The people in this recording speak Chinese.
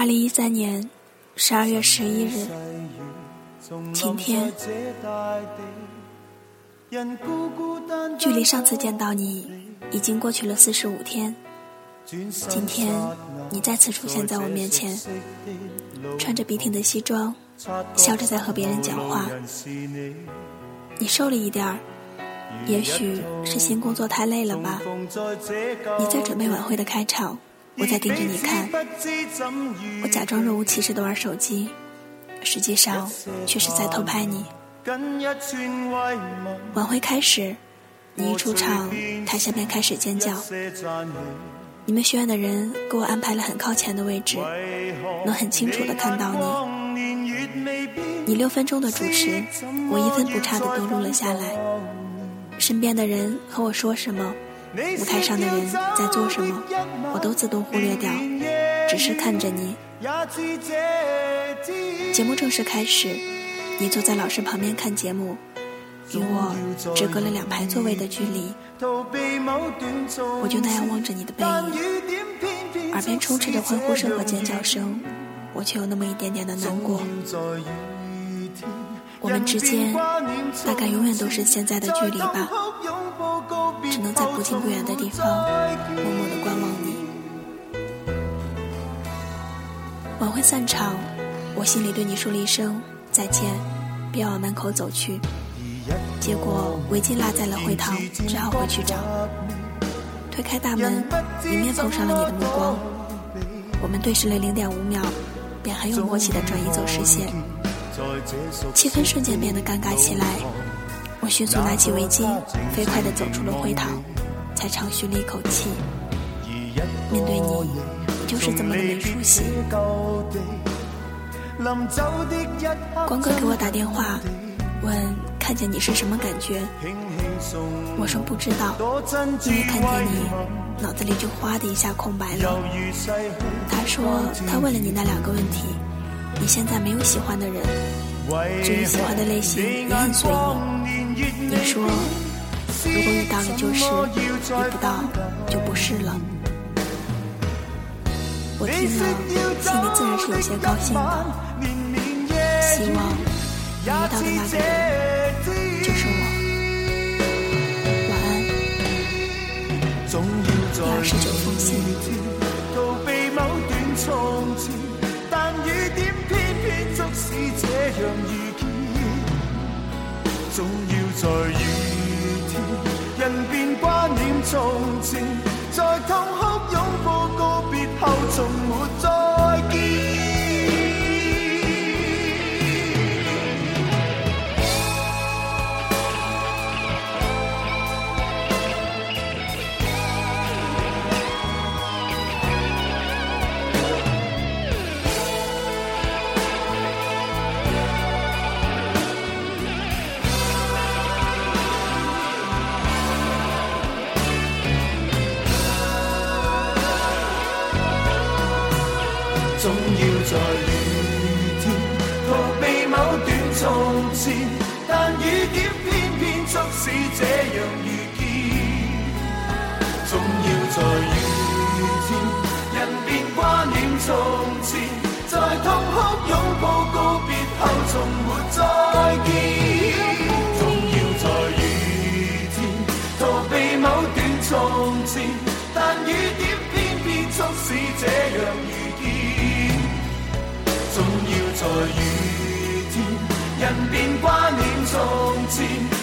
二零一三年十二月十一日，晴天。距离上次见到你已经过去了四十五天，今天你再次出现在我面前，穿着笔挺的西装，笑着在和别人讲话。你瘦了一点儿，也许是新工作太累了吧？你在准备晚会的开场。我在盯着你看，我假装若无其事的玩手机，实际上却是在偷拍你。晚会开始，你一出场，台下便开始尖叫。你们学院的人给我安排了很靠前的位置，能很清楚的看到你。你六分钟的主持，我一分不差的都录了下来。身边的人和我说什么？舞台上的人在做什么，我都自动忽略掉，只是看着你。节目正式开始，你坐在老师旁边看节目，与我只隔了两排座位的距离。我就那样望着你的背影，耳边充斥着欢呼声和尖叫声，我却有那么一点点的难过。我们之间大概永远都是现在的距离吧。只能在不近不远的地方默默的观望你。晚会散场，我心里对你说了一声再见，便往门口走去。结果围巾落在了会堂，只好回去找。推开大门，迎面碰上了你的目光。我们对视了零点五秒，便很有默契的转移走视线，气氛瞬间变得尴尬起来。迅速拿起围巾，飞快地走出了会堂，才长吁了一口气。面对你，我就是这么的没出息。光哥给我打电话，问看见你是什么感觉。我说不知道，因为看见你，脑子里就哗的一下空白了。他说他问了你那两个问题，你现在没有喜欢的人，至于喜欢的类型也很随意。你说，如果遇到了就是，遇不到就不是了。我听了，心里自然是有些高兴的。希望遇到的那个人就是我。晚安。第二十九封信。在雨天，人便挂念从前，在痛哭拥抱告别后，从没再总要在雨天逃避某段从前，但雨点偏偏促使这样遇见。总要在雨天，人便挂念从前，在痛哭拥抱告别后，从没再见。总要在雨天逃避某段从前，但雨点偏偏促使这样遇见。在雨天，人便挂念从前。